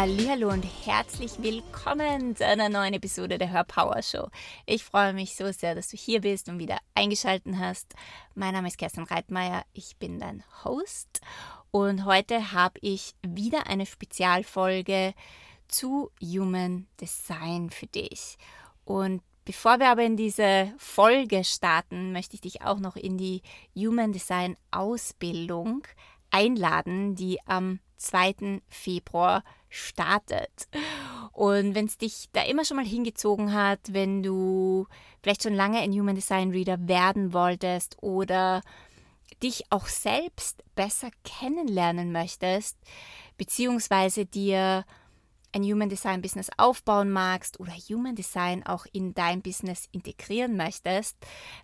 Hallo und herzlich willkommen zu einer neuen Episode der Hörpower Show. Ich freue mich so sehr, dass du hier bist und wieder eingeschaltet hast. Mein Name ist Kerstin Reitmeier, ich bin dein Host und heute habe ich wieder eine Spezialfolge zu Human Design für dich. Und bevor wir aber in diese Folge starten, möchte ich dich auch noch in die Human Design Ausbildung einladen, die am 2. Februar startet. Und wenn es dich da immer schon mal hingezogen hat, wenn du vielleicht schon lange ein Human Design Reader werden wolltest oder dich auch selbst besser kennenlernen möchtest, beziehungsweise dir ein Human Design Business aufbauen magst oder Human Design auch in dein Business integrieren möchtest,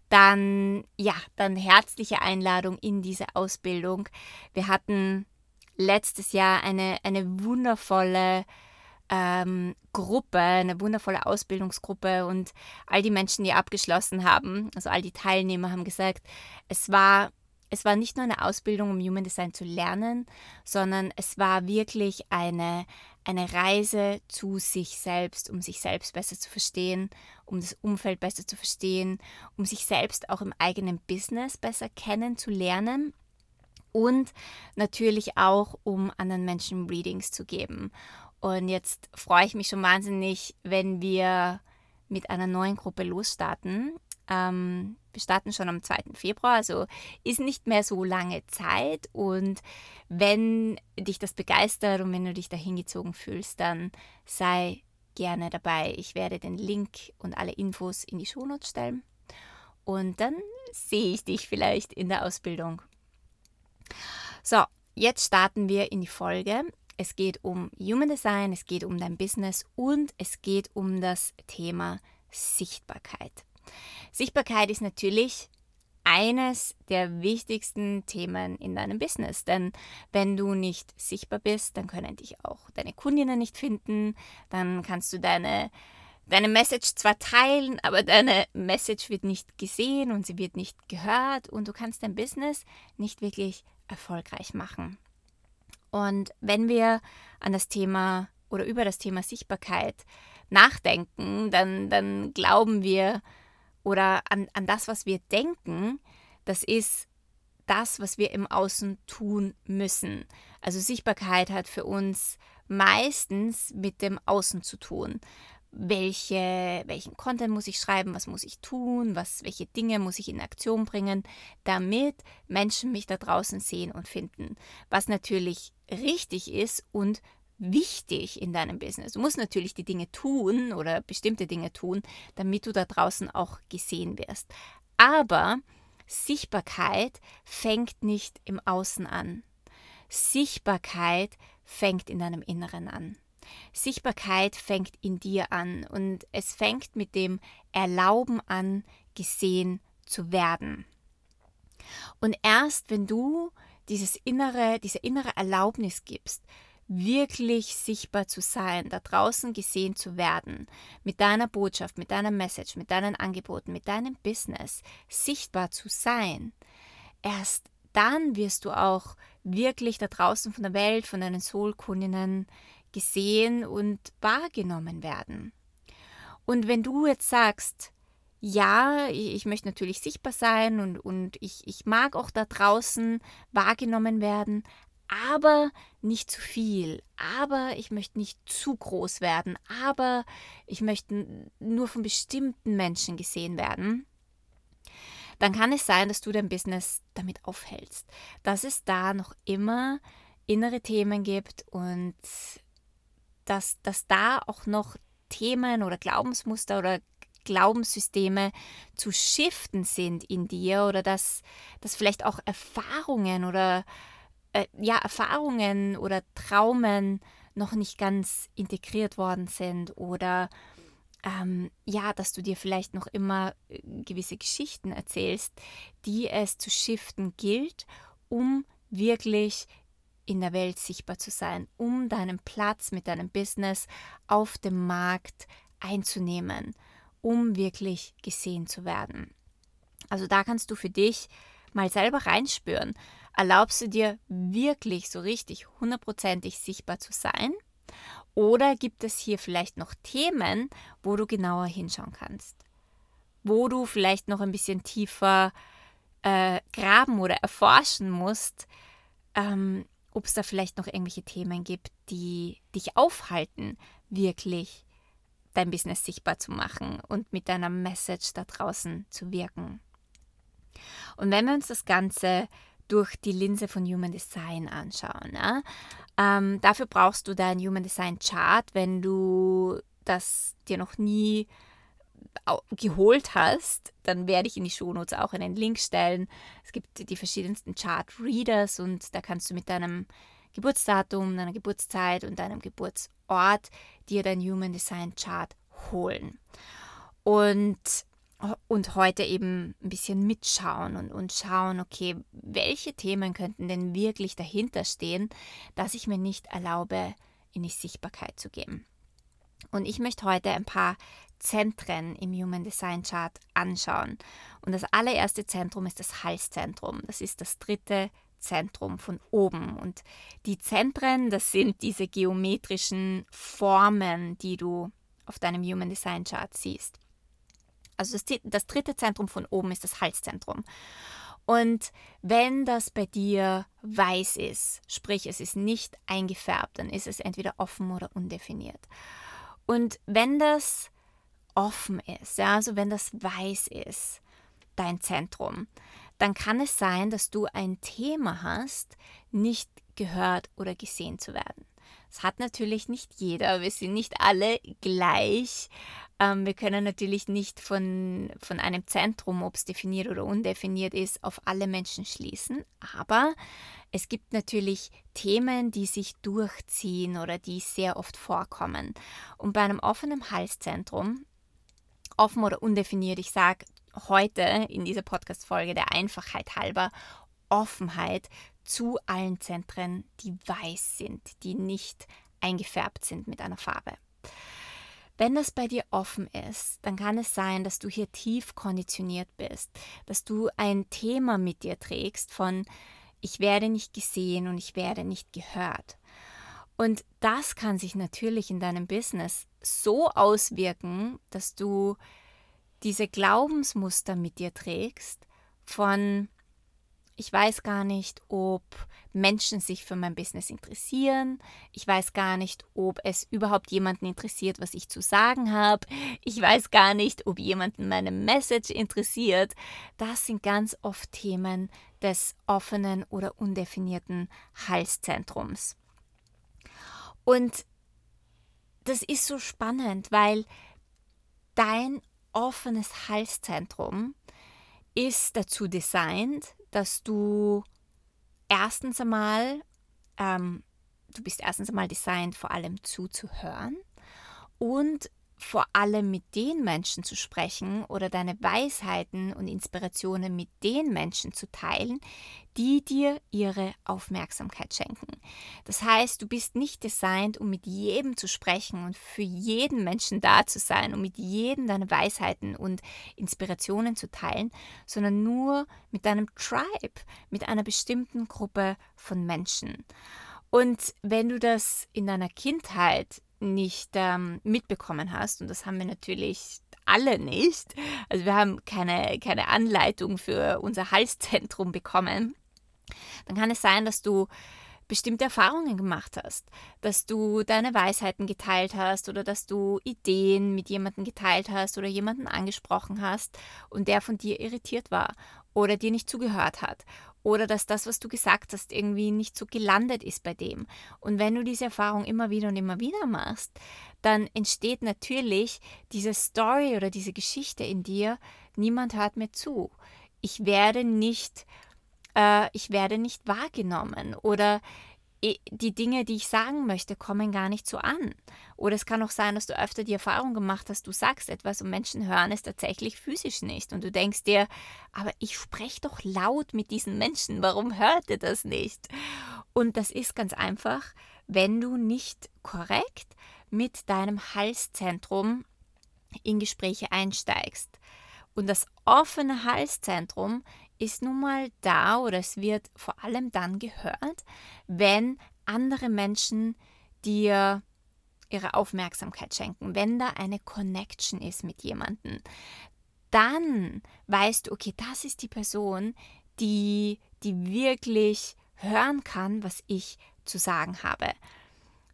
dann ja, dann herzliche Einladung in diese Ausbildung. Wir hatten letztes Jahr eine, eine wundervolle ähm, Gruppe, eine wundervolle Ausbildungsgruppe und all die Menschen, die abgeschlossen haben, also all die Teilnehmer haben gesagt, es war es war nicht nur eine Ausbildung, um Human Design zu lernen, sondern es war wirklich eine, eine Reise zu sich selbst, um sich selbst besser zu verstehen, um das Umfeld besser zu verstehen, um sich selbst auch im eigenen Business besser kennenzulernen und natürlich auch, um anderen Menschen Readings zu geben. Und jetzt freue ich mich schon wahnsinnig, wenn wir mit einer neuen Gruppe losstarten. Ähm, wir starten schon am 2. Februar, also ist nicht mehr so lange Zeit. Und wenn dich das begeistert und wenn du dich da hingezogen fühlst, dann sei gerne dabei. Ich werde den Link und alle Infos in die Shownotes stellen. Und dann sehe ich dich vielleicht in der Ausbildung. So, jetzt starten wir in die Folge. Es geht um Human Design, es geht um dein Business und es geht um das Thema Sichtbarkeit. Sichtbarkeit ist natürlich eines der wichtigsten Themen in deinem Business. Denn wenn du nicht sichtbar bist, dann können dich auch deine Kundinnen nicht finden. Dann kannst du deine, deine Message zwar teilen, aber deine Message wird nicht gesehen und sie wird nicht gehört und du kannst dein Business nicht wirklich erfolgreich machen. Und wenn wir an das Thema oder über das Thema Sichtbarkeit nachdenken, dann, dann glauben wir, oder an, an das, was wir denken, das ist das, was wir im Außen tun müssen. Also Sichtbarkeit hat für uns meistens mit dem Außen zu tun. Welche, welchen Content muss ich schreiben, was muss ich tun, was, welche Dinge muss ich in Aktion bringen, damit Menschen mich da draußen sehen und finden. Was natürlich richtig ist und wichtig in deinem Business. Du musst natürlich die Dinge tun oder bestimmte Dinge tun, damit du da draußen auch gesehen wirst. Aber Sichtbarkeit fängt nicht im Außen an. Sichtbarkeit fängt in deinem Inneren an. Sichtbarkeit fängt in dir an und es fängt mit dem Erlauben an, gesehen zu werden. Und erst wenn du dieses innere, diese innere Erlaubnis gibst, wirklich sichtbar zu sein, da draußen gesehen zu werden, mit deiner Botschaft, mit deiner Message, mit deinen Angeboten, mit deinem Business sichtbar zu sein, erst dann wirst du auch wirklich da draußen von der Welt, von deinen Soulkundinnen gesehen und wahrgenommen werden. Und wenn du jetzt sagst, ja, ich möchte natürlich sichtbar sein und, und ich, ich mag auch da draußen wahrgenommen werden, aber nicht zu viel, aber ich möchte nicht zu groß werden, aber ich möchte nur von bestimmten Menschen gesehen werden, dann kann es sein, dass du dein Business damit aufhältst, dass es da noch immer innere Themen gibt und dass, dass da auch noch Themen oder Glaubensmuster oder Glaubenssysteme zu shiften sind in dir oder dass, dass vielleicht auch Erfahrungen oder äh, ja, Erfahrungen oder Traumen noch nicht ganz integriert worden sind oder ähm, ja, dass du dir vielleicht noch immer äh, gewisse Geschichten erzählst, die es zu shiften gilt, um wirklich in der Welt sichtbar zu sein, um deinen Platz mit deinem Business auf dem Markt einzunehmen, um wirklich gesehen zu werden. Also da kannst du für dich mal selber reinspüren erlaubst du dir wirklich so richtig hundertprozentig sichtbar zu sein? Oder gibt es hier vielleicht noch Themen, wo du genauer hinschauen kannst? Wo du vielleicht noch ein bisschen tiefer äh, graben oder erforschen musst, ähm, ob es da vielleicht noch irgendwelche Themen gibt, die dich aufhalten, wirklich dein Business sichtbar zu machen und mit deiner Message da draußen zu wirken. Und wenn wir uns das Ganze durch die Linse von Human Design anschauen, ja, ähm, dafür brauchst du dein Human Design Chart, wenn du das dir noch nie geholt hast, dann werde ich in die Shownotes auch einen Link stellen. Es gibt die verschiedensten Chart Readers und da kannst du mit deinem Geburtsdatum, deiner Geburtszeit und deinem Geburtsort dir dein Human Design Chart holen. Und, und heute eben ein bisschen mitschauen und, und schauen, okay, welche Themen könnten denn wirklich dahinter stehen, dass ich mir nicht erlaube, in die Sichtbarkeit zu geben. Und ich möchte heute ein paar Zentren im Human Design Chart anschauen. Und das allererste Zentrum ist das Halszentrum. Das ist das dritte Zentrum von oben. Und die Zentren, das sind diese geometrischen Formen, die du auf deinem Human Design Chart siehst. Also das, das dritte Zentrum von oben ist das Halszentrum. Und wenn das bei dir weiß ist, sprich es ist nicht eingefärbt, dann ist es entweder offen oder undefiniert. Und wenn das offen ist, ja, also wenn das weiß ist, dein Zentrum, dann kann es sein, dass du ein Thema hast, nicht gehört oder gesehen zu werden. Das hat natürlich nicht jeder. Wir sind nicht alle gleich. Ähm, wir können natürlich nicht von, von einem Zentrum, ob es definiert oder undefiniert ist, auf alle Menschen schließen. Aber es gibt natürlich Themen, die sich durchziehen oder die sehr oft vorkommen. Und bei einem offenen Halszentrum offen oder undefiniert. Ich sage heute in dieser Podcast-Folge der Einfachheit halber Offenheit zu allen Zentren, die weiß sind, die nicht eingefärbt sind mit einer Farbe. Wenn das bei dir offen ist, dann kann es sein, dass du hier tief konditioniert bist, dass du ein Thema mit dir trägst von ich werde nicht gesehen und ich werde nicht gehört. Und das kann sich natürlich in deinem Business so auswirken, dass du diese Glaubensmuster mit dir trägst von ich weiß gar nicht, ob Menschen sich für mein Business interessieren. Ich weiß gar nicht, ob es überhaupt jemanden interessiert, was ich zu sagen habe. Ich weiß gar nicht, ob jemanden meine Message interessiert. Das sind ganz oft Themen des offenen oder undefinierten Halszentrums. Und das ist so spannend, weil dein offenes Halszentrum ist dazu designt, dass du erstens einmal, ähm, du bist erstens einmal designt, vor allem zuzuhören und vor allem mit den Menschen zu sprechen oder deine Weisheiten und Inspirationen mit den Menschen zu teilen, die dir ihre Aufmerksamkeit schenken. Das heißt, du bist nicht designt, um mit jedem zu sprechen und für jeden Menschen da zu sein, um mit jedem deine Weisheiten und Inspirationen zu teilen, sondern nur mit deinem Tribe, mit einer bestimmten Gruppe von Menschen. Und wenn du das in deiner Kindheit nicht ähm, mitbekommen hast, und das haben wir natürlich alle nicht, also wir haben keine, keine Anleitung für unser Halszentrum bekommen, dann kann es sein, dass du bestimmte Erfahrungen gemacht hast, dass du deine Weisheiten geteilt hast oder dass du Ideen mit jemandem geteilt hast oder jemanden angesprochen hast und der von dir irritiert war oder dir nicht zugehört hat oder dass das, was du gesagt hast, irgendwie nicht so gelandet ist bei dem. Und wenn du diese Erfahrung immer wieder und immer wieder machst, dann entsteht natürlich diese Story oder diese Geschichte in dir, niemand hört mir zu. Ich werde nicht, äh, ich werde nicht wahrgenommen oder die Dinge, die ich sagen möchte, kommen gar nicht so an. Oder es kann auch sein, dass du öfter die Erfahrung gemacht hast, du sagst etwas und Menschen hören es tatsächlich physisch nicht. Und du denkst dir, aber ich spreche doch laut mit diesen Menschen, warum hört ihr das nicht? Und das ist ganz einfach, wenn du nicht korrekt mit deinem Halszentrum in Gespräche einsteigst. Und das offene Halszentrum ist nun mal da oder es wird vor allem dann gehört, wenn andere Menschen dir ihre Aufmerksamkeit schenken, wenn da eine Connection ist mit jemandem, dann weißt du, okay, das ist die Person, die, die wirklich hören kann, was ich zu sagen habe.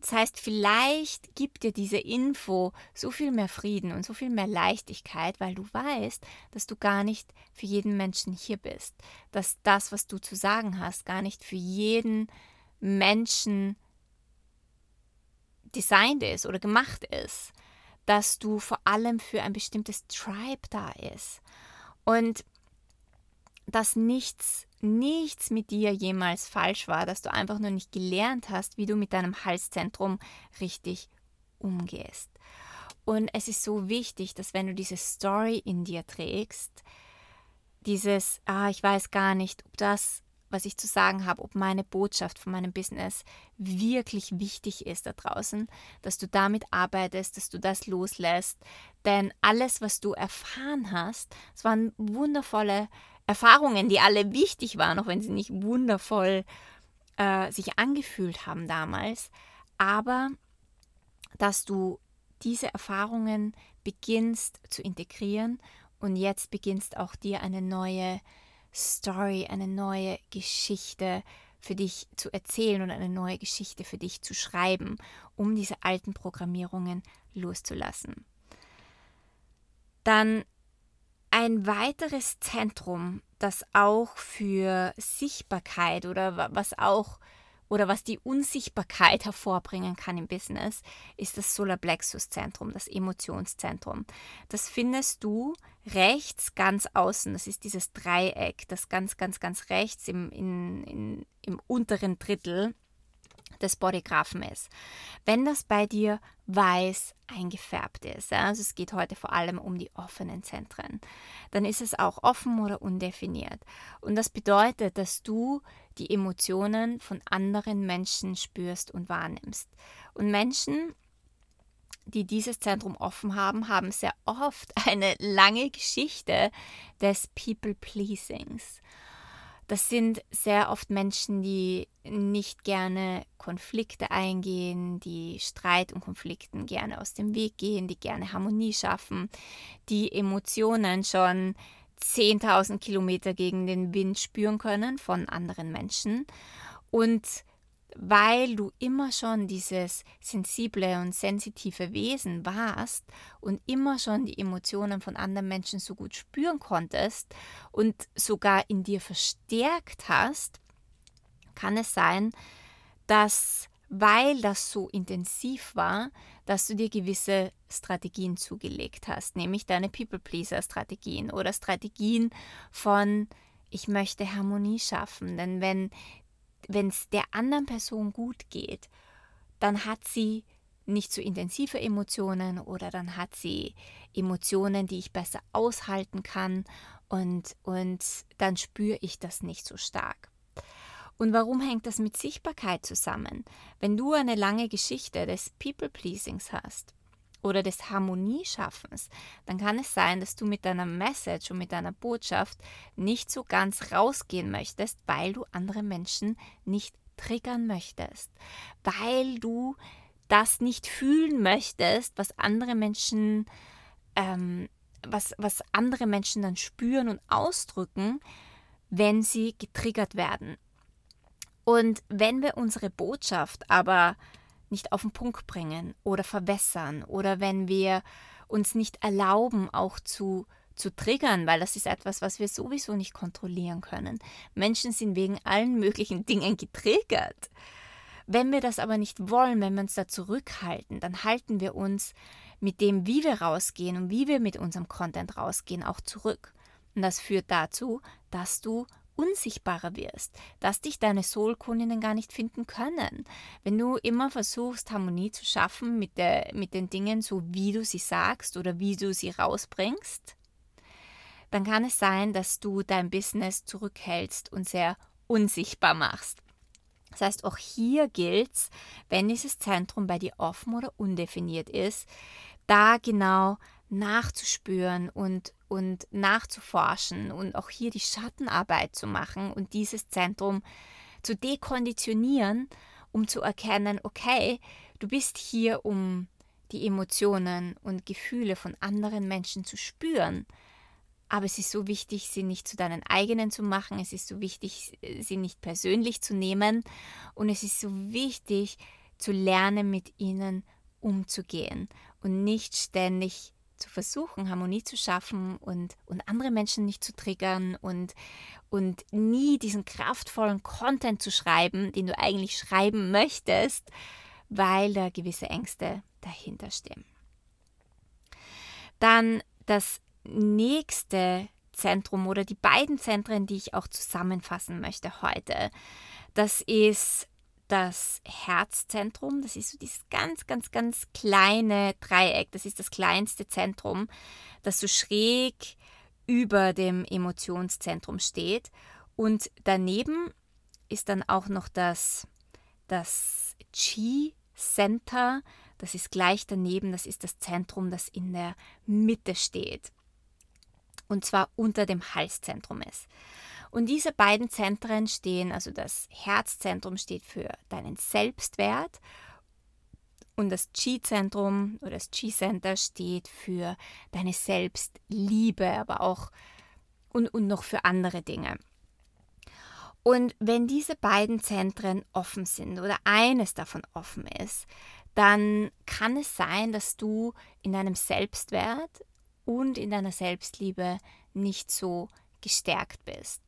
Das heißt, vielleicht gibt dir diese Info so viel mehr Frieden und so viel mehr Leichtigkeit, weil du weißt, dass du gar nicht für jeden Menschen hier bist, dass das, was du zu sagen hast, gar nicht für jeden Menschen designt ist oder gemacht ist, dass du vor allem für ein bestimmtes Tribe da ist. Und dass nichts nichts mit dir jemals falsch war, dass du einfach nur nicht gelernt hast, wie du mit deinem Halszentrum richtig umgehst. Und es ist so wichtig, dass wenn du diese Story in dir trägst, dieses, ah, ich weiß gar nicht, ob das, was ich zu sagen habe, ob meine Botschaft von meinem Business wirklich wichtig ist da draußen, dass du damit arbeitest, dass du das loslässt. Denn alles, was du erfahren hast, es waren wundervolle Erfahrungen, die alle wichtig waren, auch wenn sie nicht wundervoll äh, sich angefühlt haben damals, aber dass du diese Erfahrungen beginnst zu integrieren und jetzt beginnst auch dir eine neue Story, eine neue Geschichte für dich zu erzählen und eine neue Geschichte für dich zu schreiben, um diese alten Programmierungen loszulassen. Dann ein weiteres Zentrum, das auch für Sichtbarkeit oder was auch oder was die Unsichtbarkeit hervorbringen kann im Business, ist das Solarplexus-Zentrum, das Emotionszentrum. Das findest du rechts ganz außen. Das ist dieses Dreieck, das ganz, ganz, ganz rechts im, in, in, im unteren Drittel des Bodygraphen ist. Wenn das bei dir weiß eingefärbt ist, also es geht heute vor allem um die offenen Zentren, dann ist es auch offen oder undefiniert. Und das bedeutet, dass du die Emotionen von anderen Menschen spürst und wahrnimmst. Und Menschen, die dieses Zentrum offen haben, haben sehr oft eine lange Geschichte des People-Pleasings. Das sind sehr oft Menschen, die nicht gerne Konflikte eingehen, die Streit und Konflikten gerne aus dem Weg gehen, die gerne Harmonie schaffen, die Emotionen schon 10.000 Kilometer gegen den Wind spüren können von anderen Menschen. Und weil du immer schon dieses sensible und sensitive Wesen warst und immer schon die Emotionen von anderen Menschen so gut spüren konntest und sogar in dir verstärkt hast, kann es sein, dass weil das so intensiv war, dass du dir gewisse Strategien zugelegt hast, nämlich deine People-Pleaser-Strategien oder Strategien von ich möchte Harmonie schaffen. Denn wenn wenn es der anderen Person gut geht, dann hat sie nicht so intensive Emotionen oder dann hat sie Emotionen, die ich besser aushalten kann und, und dann spüre ich das nicht so stark. Und warum hängt das mit Sichtbarkeit zusammen? Wenn du eine lange Geschichte des People-Pleasings hast, oder des Harmonieschaffens, dann kann es sein, dass du mit deiner Message und mit deiner Botschaft nicht so ganz rausgehen möchtest, weil du andere Menschen nicht triggern möchtest, weil du das nicht fühlen möchtest, was andere Menschen, ähm, was, was andere Menschen dann spüren und ausdrücken, wenn sie getriggert werden. Und wenn wir unsere Botschaft aber nicht auf den Punkt bringen oder verwässern oder wenn wir uns nicht erlauben, auch zu, zu triggern, weil das ist etwas, was wir sowieso nicht kontrollieren können. Menschen sind wegen allen möglichen Dingen getriggert. Wenn wir das aber nicht wollen, wenn wir uns da zurückhalten, dann halten wir uns mit dem, wie wir rausgehen und wie wir mit unserem Content rausgehen, auch zurück. Und das führt dazu, dass du unsichtbarer wirst, dass dich deine Soulkundinnen gar nicht finden können. Wenn du immer versuchst, Harmonie zu schaffen mit, der, mit den Dingen, so wie du sie sagst oder wie du sie rausbringst, dann kann es sein, dass du dein Business zurückhältst und sehr unsichtbar machst. Das heißt, auch hier gilt es, wenn dieses Zentrum bei dir offen oder undefiniert ist, da genau nachzuspüren und, und nachzuforschen und auch hier die Schattenarbeit zu machen und dieses Zentrum zu dekonditionieren, um zu erkennen, okay, Du bist hier, um die Emotionen und Gefühle von anderen Menschen zu spüren. Aber es ist so wichtig, sie nicht zu deinen eigenen zu machen. Es ist so wichtig, sie nicht persönlich zu nehmen. Und es ist so wichtig, zu lernen, mit ihnen umzugehen und nicht ständig zu versuchen, Harmonie zu schaffen und, und andere Menschen nicht zu triggern und, und nie diesen kraftvollen Content zu schreiben, den du eigentlich schreiben möchtest, weil da gewisse Ängste dahinter stehen. Dann das nächste Zentrum oder die beiden Zentren, die ich auch zusammenfassen möchte heute. Das ist das Herzzentrum. Das ist so dieses ganz, ganz, ganz kleine Dreieck. Das ist das kleinste Zentrum, das so schräg über dem Emotionszentrum steht. Und daneben ist dann auch noch das, das Chi-Center. Das ist gleich daneben. Das ist das Zentrum, das in der Mitte steht. Und zwar unter dem Halszentrum ist. Und diese beiden Zentren stehen, also das Herzzentrum steht für deinen Selbstwert und das Chi-Zentrum oder das Chi-Center steht für deine Selbstliebe, aber auch und, und noch für andere Dinge. Und wenn diese beiden Zentren offen sind oder eines davon offen ist, dann kann es sein, dass du in deinem Selbstwert und in deiner Selbstliebe nicht so gestärkt bist.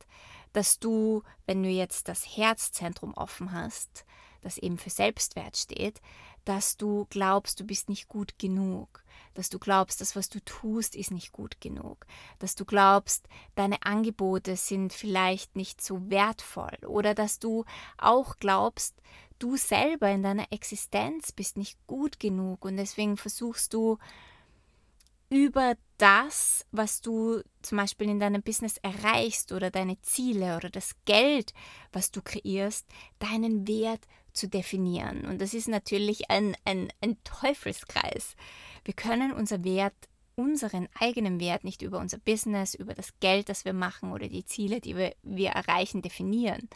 Dass du, wenn du jetzt das Herzzentrum offen hast, das eben für Selbstwert steht, dass du glaubst, du bist nicht gut genug, dass du glaubst, das, was du tust, ist nicht gut genug, dass du glaubst, deine Angebote sind vielleicht nicht so wertvoll. Oder dass du auch glaubst, du selber in deiner Existenz bist nicht gut genug. Und deswegen versuchst du über das, was du zum Beispiel in deinem Business erreichst oder deine Ziele oder das Geld, was du kreierst, deinen Wert zu definieren. Und das ist natürlich ein, ein, ein Teufelskreis. Wir können unser Wert unseren eigenen Wert nicht über unser Business, über das Geld, das wir machen oder die Ziele, die wir, wir erreichen, definieren,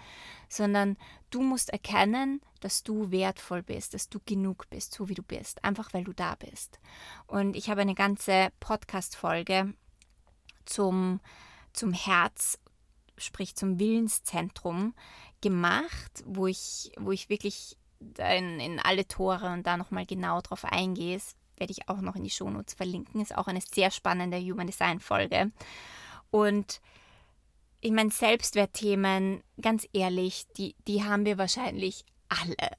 sondern du musst erkennen, dass du wertvoll bist, dass du genug bist, so wie du bist, einfach weil du da bist. Und ich habe eine ganze Podcast-Folge zum, zum Herz, sprich zum Willenszentrum gemacht, wo ich, wo ich wirklich in, in alle Tore und da nochmal genau drauf eingehe, werde ich auch noch in die Shownotes verlinken. Ist auch eine sehr spannende Human Design Folge. Und ich meine, Selbstwertthemen, ganz ehrlich, die, die haben wir wahrscheinlich alle.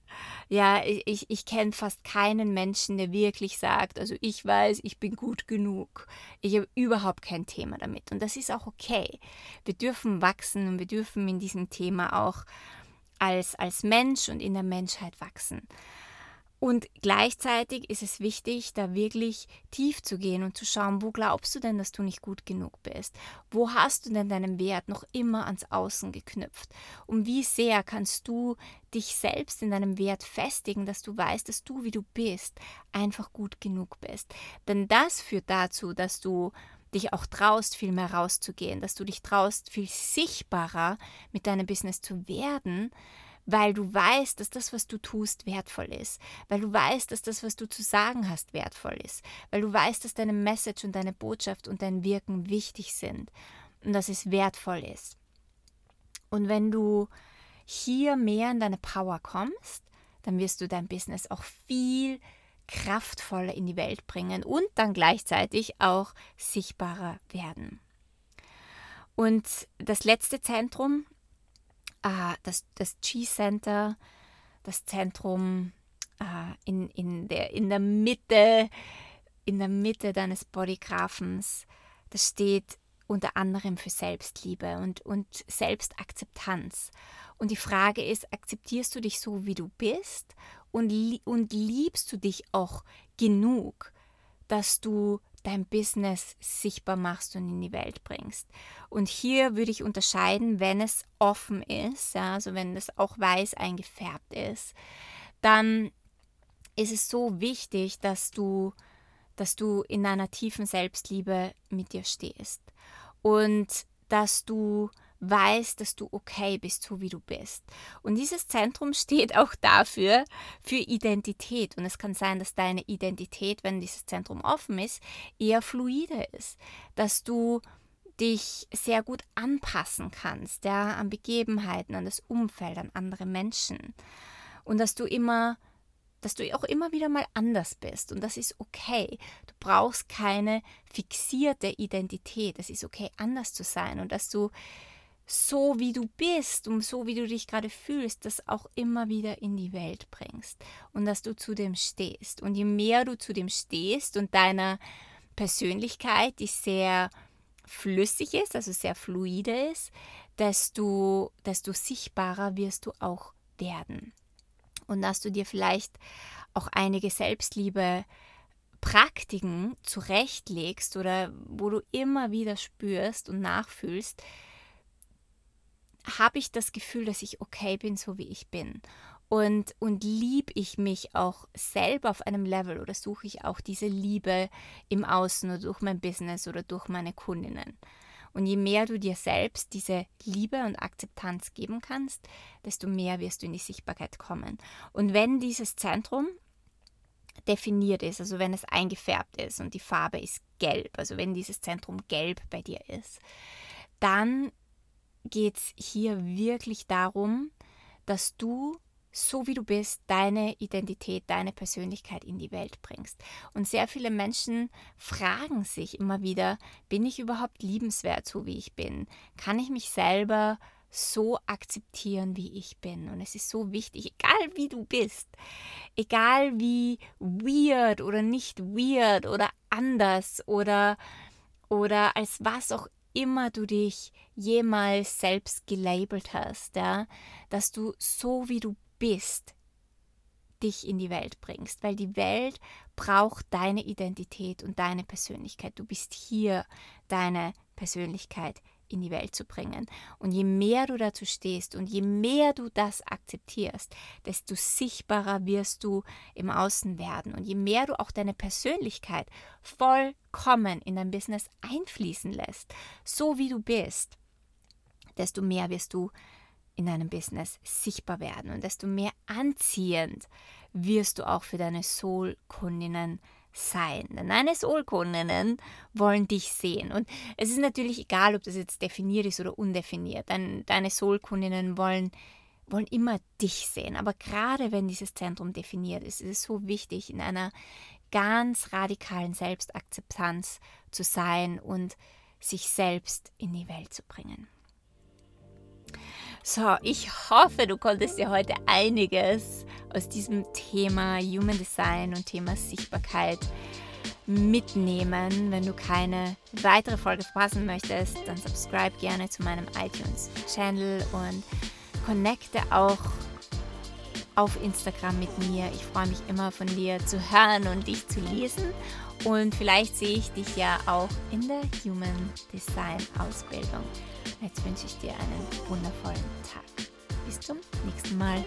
Ja, ich, ich kenne fast keinen Menschen, der wirklich sagt, also ich weiß, ich bin gut genug. Ich habe überhaupt kein Thema damit. Und das ist auch okay. Wir dürfen wachsen und wir dürfen in diesem Thema auch als, als Mensch und in der Menschheit wachsen. Und gleichzeitig ist es wichtig, da wirklich tief zu gehen und zu schauen, wo glaubst du denn, dass du nicht gut genug bist? Wo hast du denn deinen Wert noch immer ans Außen geknüpft? Und wie sehr kannst du dich selbst in deinem Wert festigen, dass du weißt, dass du, wie du bist, einfach gut genug bist? Denn das führt dazu, dass du dich auch traust, viel mehr rauszugehen, dass du dich traust, viel sichtbarer mit deinem Business zu werden, weil du weißt, dass das, was du tust, wertvoll ist, weil du weißt, dass das, was du zu sagen hast, wertvoll ist, weil du weißt, dass deine Message und deine Botschaft und dein Wirken wichtig sind und dass es wertvoll ist. Und wenn du hier mehr in deine Power kommst, dann wirst du dein Business auch viel kraftvoller in die Welt bringen und dann gleichzeitig auch sichtbarer werden. Und das letzte Zentrum äh, das, das Chi-Center, das Zentrum äh, in, in, der, in der Mitte, in der Mitte deines Bodygraphens, das steht unter anderem für Selbstliebe und, und Selbstakzeptanz. Und die Frage ist, akzeptierst du dich so, wie du bist und, und liebst du dich auch genug, dass du dein Business sichtbar machst und in die Welt bringst. Und hier würde ich unterscheiden, wenn es offen ist, ja, also wenn es auch weiß eingefärbt ist, dann ist es so wichtig, dass du, dass du in einer tiefen Selbstliebe mit dir stehst und dass du weißt, dass du okay bist, so wie du bist. Und dieses Zentrum steht auch dafür, für Identität. Und es kann sein, dass deine Identität, wenn dieses Zentrum offen ist, eher fluide ist. Dass du dich sehr gut anpassen kannst, ja, an Begebenheiten, an das Umfeld, an andere Menschen. Und dass du immer, dass du auch immer wieder mal anders bist. Und das ist okay. Du brauchst keine fixierte Identität. Es ist okay, anders zu sein. Und dass du so wie du bist und so wie du dich gerade fühlst, das auch immer wieder in die Welt bringst und dass du zu dem stehst. Und je mehr du zu dem stehst und deiner Persönlichkeit, die sehr flüssig ist, also sehr fluide ist, desto, desto sichtbarer wirst du auch werden. Und dass du dir vielleicht auch einige Selbstliebe Praktiken zurechtlegst oder wo du immer wieder spürst und nachfühlst, habe ich das Gefühl, dass ich okay bin, so wie ich bin. Und, und liebe ich mich auch selber auf einem Level oder suche ich auch diese Liebe im Außen oder durch mein Business oder durch meine Kundinnen. Und je mehr du dir selbst diese Liebe und Akzeptanz geben kannst, desto mehr wirst du in die Sichtbarkeit kommen. Und wenn dieses Zentrum definiert ist, also wenn es eingefärbt ist und die Farbe ist gelb, also wenn dieses Zentrum gelb bei dir ist, dann geht es hier wirklich darum, dass du so wie du bist, deine Identität, deine Persönlichkeit in die Welt bringst. Und sehr viele Menschen fragen sich immer wieder, bin ich überhaupt liebenswert, so wie ich bin? Kann ich mich selber so akzeptieren, wie ich bin? Und es ist so wichtig, egal wie du bist, egal wie weird oder nicht weird oder anders oder, oder als was auch immer du dich jemals selbst gelabelt hast, ja, dass du so wie du bist, dich in die Welt bringst, weil die Welt braucht deine Identität und deine Persönlichkeit. Du bist hier, deine Persönlichkeit in die Welt zu bringen. Und je mehr du dazu stehst und je mehr du das akzeptierst, desto sichtbarer wirst du im Außen werden. Und je mehr du auch deine Persönlichkeit vollkommen in dein Business einfließen lässt, so wie du bist, desto mehr wirst du in deinem Business sichtbar werden und desto mehr anziehend wirst du auch für deine Soul-Kundinnen sein. Denn deine Soul-Kundinnen wollen dich sehen. Und es ist natürlich egal, ob das jetzt definiert ist oder undefiniert. Deine Soul-Kundinnen wollen, wollen immer dich sehen. Aber gerade wenn dieses Zentrum definiert ist, ist es so wichtig, in einer ganz radikalen Selbstakzeptanz zu sein und sich selbst in die Welt zu bringen. So, ich hoffe, du konntest dir heute einiges aus diesem Thema Human Design und Thema Sichtbarkeit mitnehmen. Wenn du keine weitere Folge verpassen möchtest, dann subscribe gerne zu meinem iTunes-Channel und connecte auch auf Instagram mit mir. Ich freue mich immer von dir zu hören und dich zu lesen. Und vielleicht sehe ich dich ja auch in der Human Design Ausbildung. Jetzt wünsche ich dir einen wundervollen Tag. Bis zum nächsten Mal.